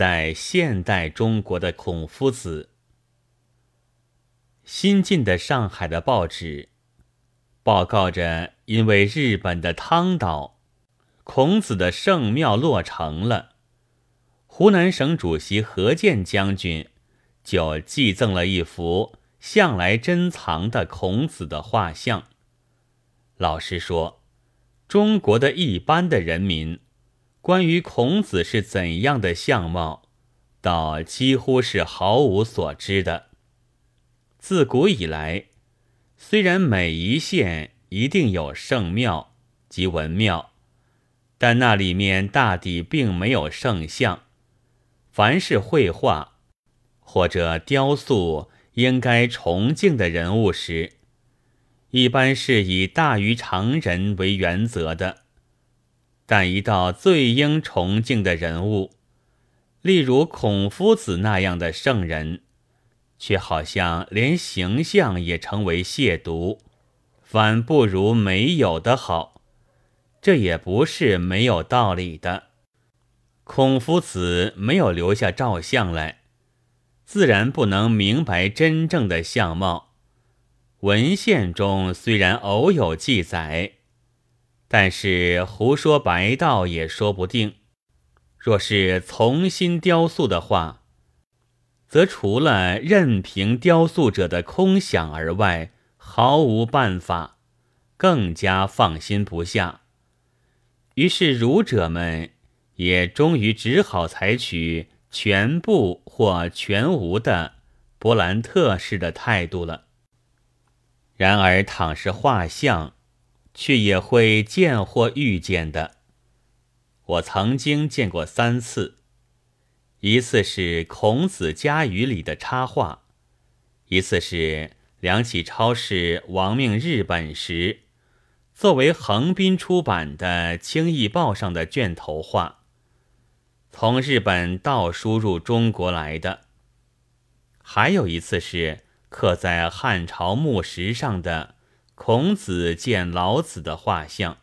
在现代中国的孔夫子。新进的上海的报纸报告着，因为日本的汤岛，孔子的圣庙落成了。湖南省主席何键将军就寄赠了一幅向来珍藏的孔子的画像。老实说，中国的一般的人民，关于孔子是怎样的相貌，倒几乎是毫无所知的。自古以来，虽然每一县一定有圣庙及文庙，但那里面大抵并没有圣像。凡是绘画或者雕塑应该崇敬的人物时，一般是以大于常人为原则的。但一到最应崇敬的人物，例如孔夫子那样的圣人，却好像连形象也成为亵渎，反不如没有的好。这也不是没有道理的。孔夫子没有留下照相来，自然不能明白真正的相貌。文献中虽然偶有记载，但是胡说白道也说不定。若是重新雕塑的话，则除了任凭雕塑者的空想而外，毫无办法，更加放心不下。于是儒者们也终于只好采取全部或全无的勃兰特式的态度了。然而，倘是画像，却也会见或遇见的。我曾经见过三次。一次是《孔子家语》里的插画，一次是梁启超是亡命日本时，作为横滨出版的《清易报》上的卷头画，从日本倒输入中国来的。还有一次是刻在汉朝墓石上的孔子见老子的画像。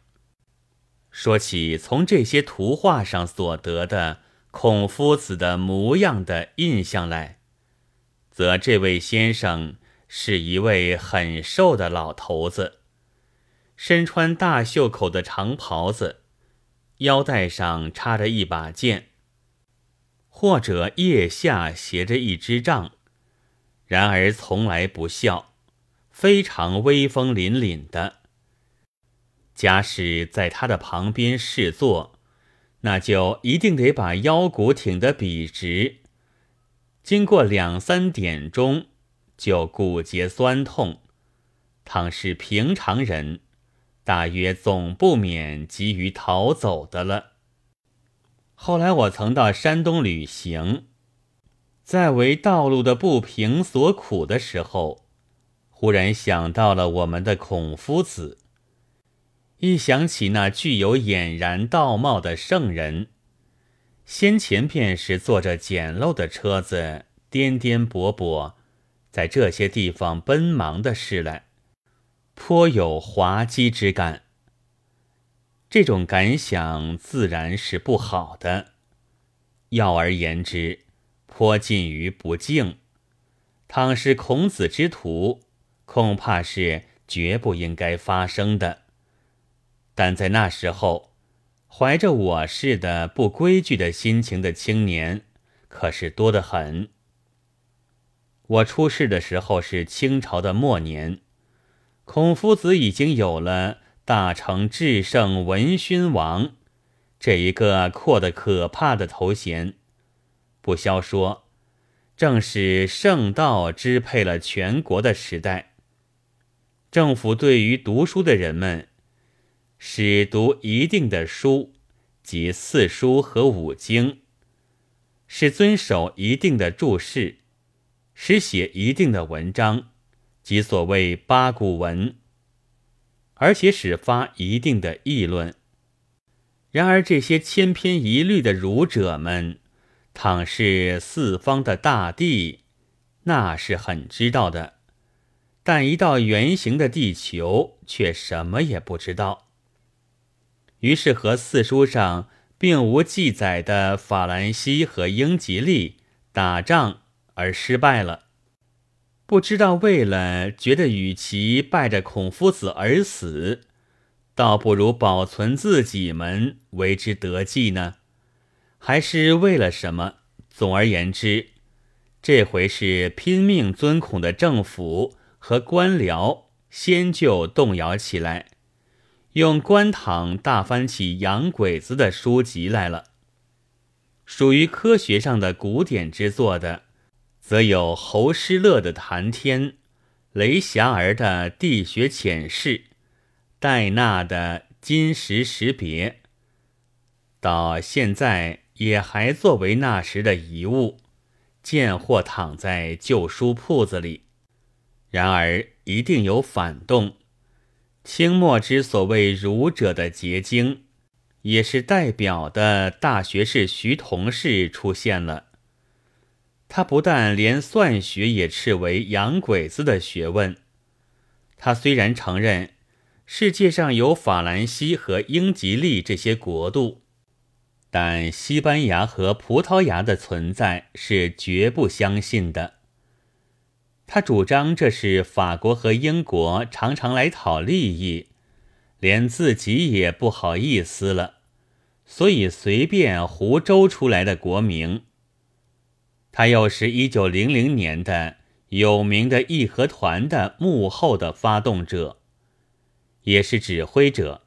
说起从这些图画上所得的。孔夫子的模样的印象来，则这位先生是一位很瘦的老头子，身穿大袖口的长袍子，腰带上插着一把剑，或者腋下携着一支杖，然而从来不笑，非常威风凛凛的。假使在他的旁边侍坐。那就一定得把腰骨挺得笔直，经过两三点钟就骨节酸痛。倘是平常人，大约总不免急于逃走的了。后来我曾到山东旅行，在为道路的不平所苦的时候，忽然想到了我们的孔夫子。一想起那具有俨然道貌的圣人，先前便是坐着简陋的车子颠颠簸簸，在这些地方奔忙的事来，颇有滑稽之感。这种感想自然是不好的，要而言之，颇近于不敬。倘是孔子之徒，恐怕是绝不应该发生的。但在那时候，怀着我似的不规矩的心情的青年，可是多得很。我出世的时候是清朝的末年，孔夫子已经有了大成至圣文勋王这一个阔得可怕的头衔。不消说，正是圣道支配了全国的时代。政府对于读书的人们。使读一定的书，即四书和五经；使遵守一定的注释；使写一定的文章，即所谓八股文；而且使发一定的议论。然而这些千篇一律的儒者们，倘是四方的大地，那是很知道的；但一到圆形的地球，却什么也不知道。于是和四书上并无记载的法兰西和英吉利打仗而失败了。不知道为了觉得与其拜着孔夫子而死，倒不如保存自己们为之得计呢？还是为了什么？总而言之，这回是拼命尊孔的政府和官僚先就动摇起来。用官堂大翻起洋鬼子的书籍来了。属于科学上的古典之作的，则有侯施乐的《谈天》，雷霞儿的《地学浅释》，戴纳的《金石识别》，到现在也还作为那时的遗物，见或躺在旧书铺子里。然而一定有反动。清末之所谓儒者的结晶，也是代表的大学士徐同士出现了。他不但连算学也斥为洋鬼子的学问。他虽然承认世界上有法兰西和英吉利这些国度，但西班牙和葡萄牙的存在是绝不相信的。他主张这是法国和英国常常来讨利益，连自己也不好意思了，所以随便胡诌出来的国名。他又是一九零零年的有名的义和团的幕后的发动者，也是指挥者。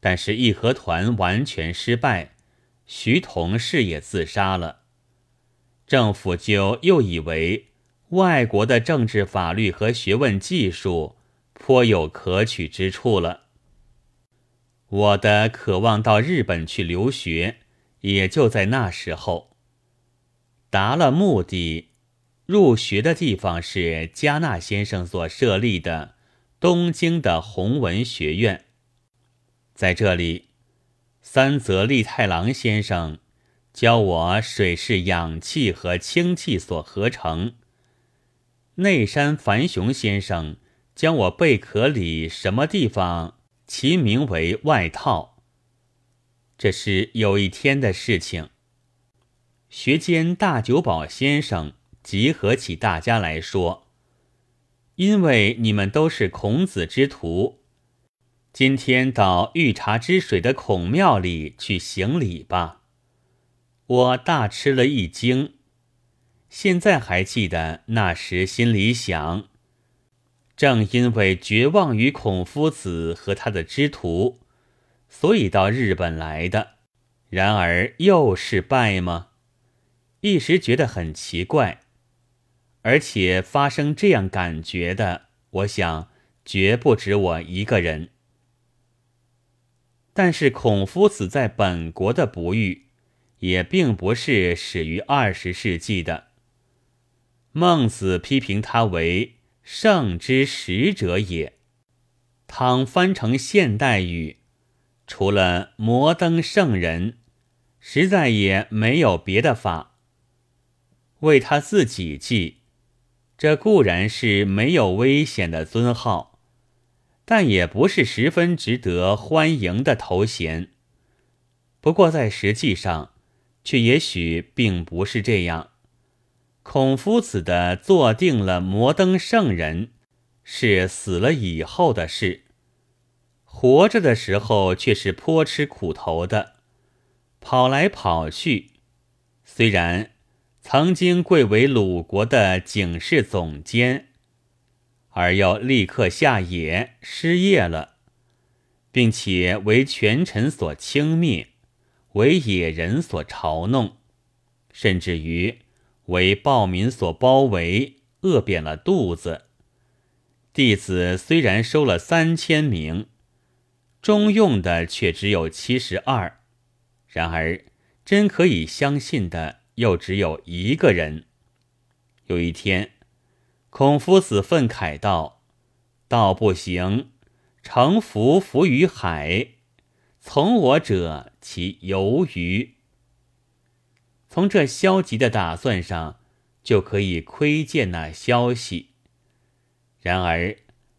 但是义和团完全失败，徐同事也自杀了，政府就又以为。外国的政治、法律和学问技术颇有可取之处了。我的渴望到日本去留学，也就在那时候达了目的。入学的地方是加纳先生所设立的东京的弘文学院。在这里，三泽利太郎先生教我水是氧气和氢气所合成。内山繁雄先生将我贝壳里什么地方其名为外套。这是有一天的事情。学监大久保先生集合起大家来说：“因为你们都是孔子之徒，今天到御茶之水的孔庙里去行礼吧。”我大吃了一惊。现在还记得那时心里想：正因为绝望于孔夫子和他的之徒，所以到日本来的。然而又是败吗？一时觉得很奇怪，而且发生这样感觉的，我想绝不止我一个人。但是孔夫子在本国的不遇，也并不是始于二十世纪的。孟子批评他为圣之使者也。倘翻成现代语，除了摩登圣人，实在也没有别的法。为他自己记，这固然是没有危险的尊号，但也不是十分值得欢迎的头衔。不过在实际上，却也许并不是这样。孔夫子的坐定了摩登圣人，是死了以后的事；活着的时候却是颇吃苦头的，跑来跑去。虽然曾经贵为鲁国的警事总监，而又立刻下野失业了，并且为权臣所轻蔑，为野人所嘲弄，甚至于。为暴民所包围，饿扁了肚子。弟子虽然收了三千名，中用的却只有七十二。然而，真可以相信的又只有一个人。有一天，孔夫子愤慨道：“道不行，乘浮浮于海，从我者其由于？”从这消极的打算上，就可以窥见那消息。然而，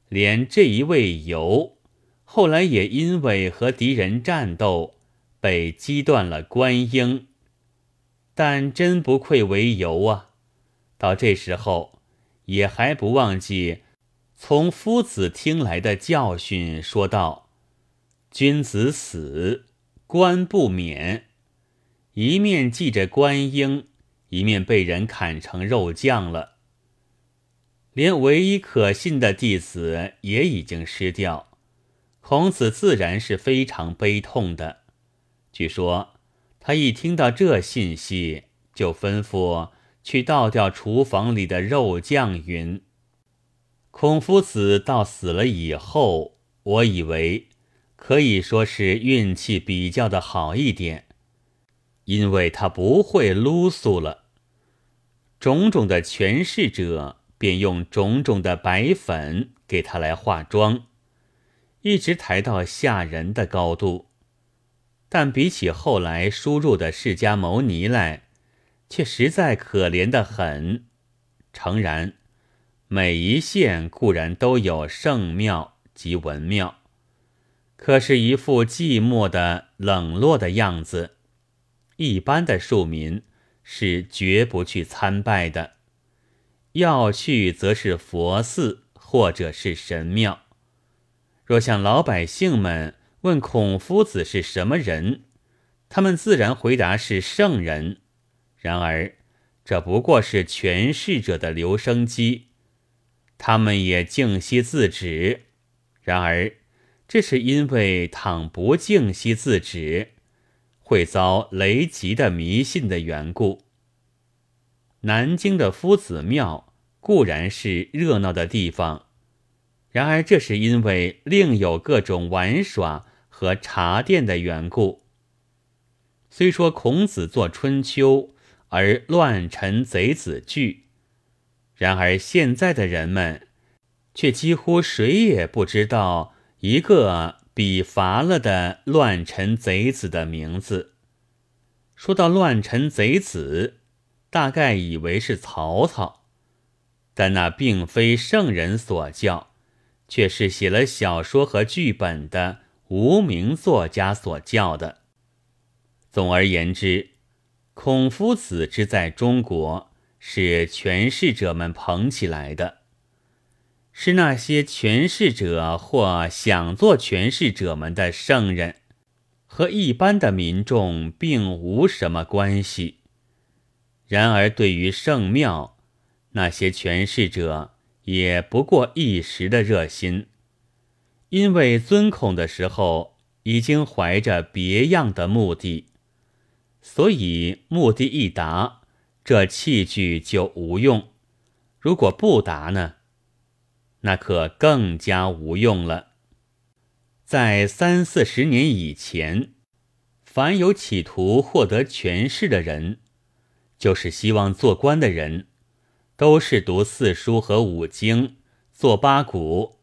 连这一位游，后来也因为和敌人战斗，被击断了官缨，但真不愧为游啊！到这时候，也还不忘记从夫子听来的教训，说道：“君子死，官不免。”一面系着观音，一面被人砍成肉酱了。连唯一可信的弟子也已经失掉，孔子自然是非常悲痛的。据说他一听到这信息，就吩咐去倒掉厨房里的肉酱。云：“孔夫子到死了以后，我以为可以说是运气比较的好一点。”因为他不会撸素了，种种的权势者便用种种的白粉给他来化妆，一直抬到吓人的高度。但比起后来输入的释迦牟尼来，却实在可怜的很。诚然，每一线固然都有圣庙及文庙，可是，一副寂寞的冷落的样子。一般的庶民是绝不去参拜的，要去则是佛寺或者是神庙。若向老百姓们问孔夫子是什么人，他们自然回答是圣人。然而，这不过是权势者的留声机，他们也静息自止。然而，这是因为倘不静息自止。会遭雷击的迷信的缘故。南京的夫子庙固然是热闹的地方，然而这是因为另有各种玩耍和茶店的缘故。虽说孔子作《春秋》，而乱臣贼子惧，然而现在的人们却几乎谁也不知道一个。比乏了的乱臣贼子的名字。说到乱臣贼子，大概以为是曹操，但那并非圣人所教，却是写了小说和剧本的无名作家所教的。总而言之，孔夫子之在中国，是权势者们捧起来的。是那些权势者或想做权势者们的圣人，和一般的民众并无什么关系。然而，对于圣庙，那些权势者也不过一时的热心，因为尊孔的时候已经怀着别样的目的，所以目的一达，这器具就无用；如果不达呢？那可更加无用了。在三四十年以前，凡有企图获得权势的人，就是希望做官的人，都是读四书和五经，做八股。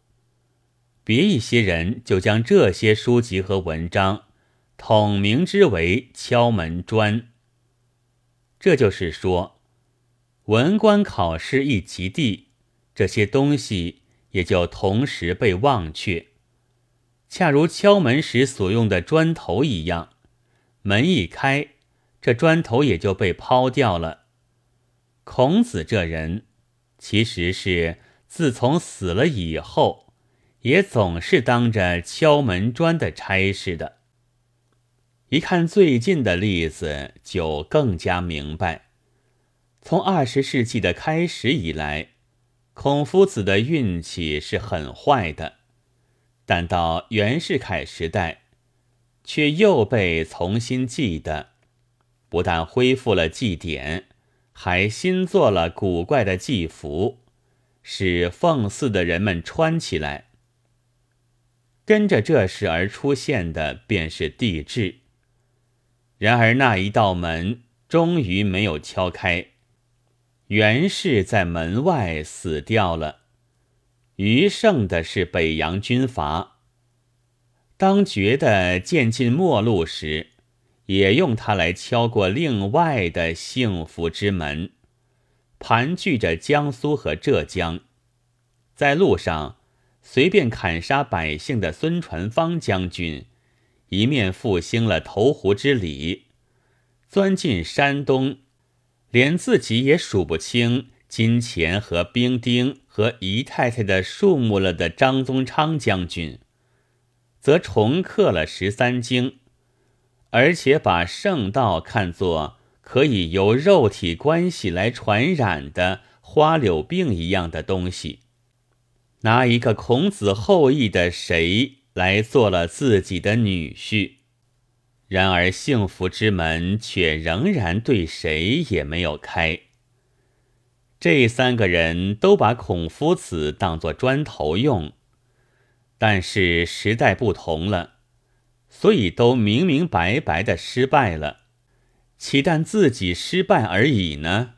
别一些人就将这些书籍和文章统名之为敲门砖。这就是说，文官考试一及第，这些东西。也就同时被忘却，恰如敲门时所用的砖头一样，门一开，这砖头也就被抛掉了。孔子这人，其实是自从死了以后，也总是当着敲门砖的差事的。一看最近的例子，就更加明白，从二十世纪的开始以来。孔夫子的运气是很坏的，但到袁世凯时代，却又被重新记得，不但恢复了祭典，还新做了古怪的祭服，使奉祀的人们穿起来。跟着这事而出现的便是帝制。然而那一道门终于没有敲开。袁氏在门外死掉了，余剩的是北洋军阀。当觉得渐近末路时，也用它来敲过另外的幸福之门，盘踞着江苏和浙江。在路上随便砍杀百姓的孙传芳将军，一面复兴了投湖之礼，钻进山东，连自己也数不清金钱和兵丁和姨太太的数目了的张宗昌将军，则重刻了十三经，而且把圣道看作可以由肉体关系来传染的花柳病一样的东西。拿一个孔子后裔的谁来做了自己的女婿？然而幸福之门却仍然对谁也没有开。这三个人都把孔夫子当作砖头用，但是时代不同了，所以都明明白白的失败了。岂但自己失败而已呢？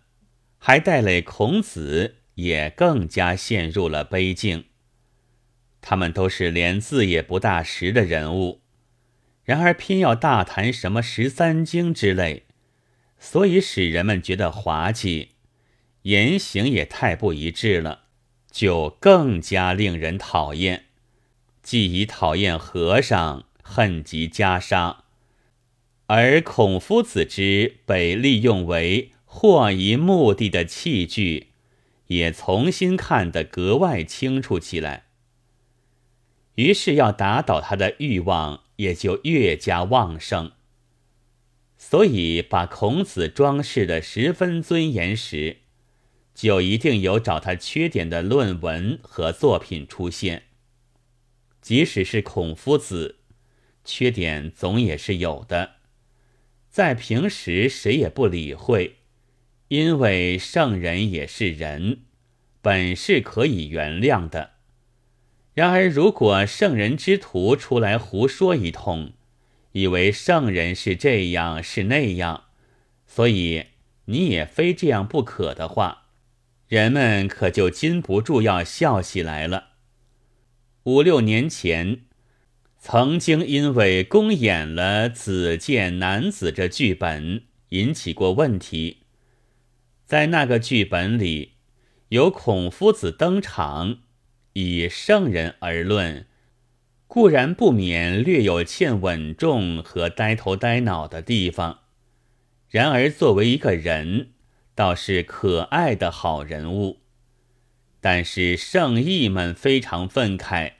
还带累孔子。也更加陷入了悲境。他们都是连字也不大识的人物，然而偏要大谈什么十三经之类，所以使人们觉得滑稽，言行也太不一致了，就更加令人讨厌。既已讨厌和尚，恨极袈裟，而孔夫子之被利用为获一目的的器具。也重新看得格外清楚起来，于是要打倒他的欲望也就越加旺盛。所以把孔子装饰的十分尊严时，就一定有找他缺点的论文和作品出现。即使是孔夫子，缺点总也是有的，在平时谁也不理会。因为圣人也是人，本是可以原谅的。然而，如果圣人之徒出来胡说一通，以为圣人是这样是那样，所以你也非这样不可的话，人们可就禁不住要笑起来了。五六年前，曾经因为公演了《子建男子》这剧本，引起过问题。在那个剧本里，有孔夫子登场，以圣人而论，固然不免略有欠稳重和呆头呆脑的地方；然而作为一个人，倒是可爱的好人物。但是圣意们非常愤慨，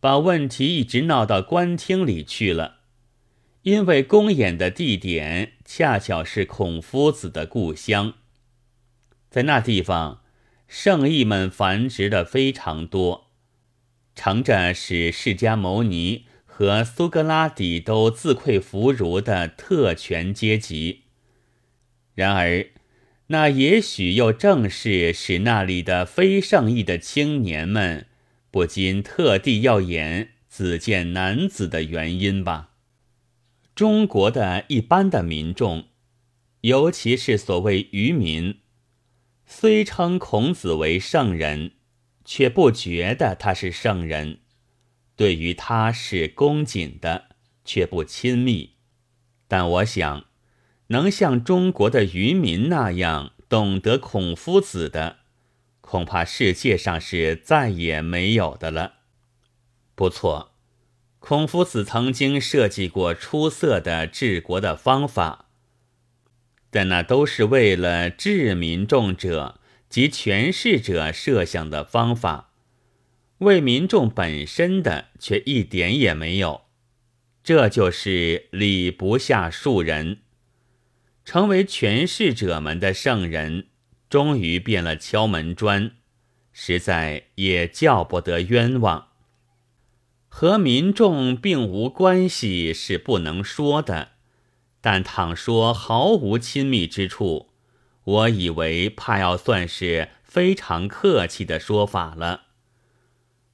把问题一直闹到官厅里去了，因为公演的地点恰巧是孔夫子的故乡。在那地方，圣裔们繁殖的非常多，成着使释迦牟尼和苏格拉底都自愧弗如的特权阶级。然而，那也许又正是使那里的非圣裔的青年们不禁特地要演子见男子的原因吧。中国的一般的民众，尤其是所谓愚民。虽称孔子为圣人，却不觉得他是圣人；对于他是恭谨的，却不亲密。但我想，能像中国的渔民那样懂得孔夫子的，恐怕世界上是再也没有的了。不错，孔夫子曾经设计过出色的治国的方法。但那都是为了治民众者及权势者设想的方法，为民众本身的却一点也没有。这就是礼不下庶人，成为权势者们的圣人，终于变了敲门砖，实在也叫不得冤枉。和民众并无关系是不能说的。但倘说毫无亲密之处，我以为怕要算是非常客气的说法了。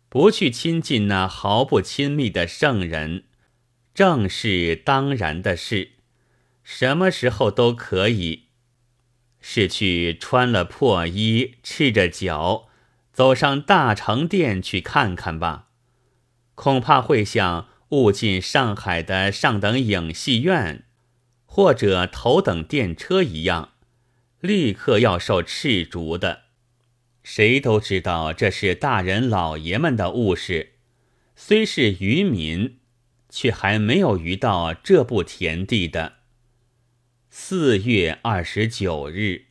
不去亲近那毫不亲密的圣人，正是当然的事。什么时候都可以，是去穿了破衣、赤着脚，走上大成殿去看看吧。恐怕会像误进上海的上等影戏院。或者头等电车一样，立刻要受斥逐的。谁都知道这是大人老爷们的误事，虽是渔民，却还没有遇到这步田地的。四月二十九日。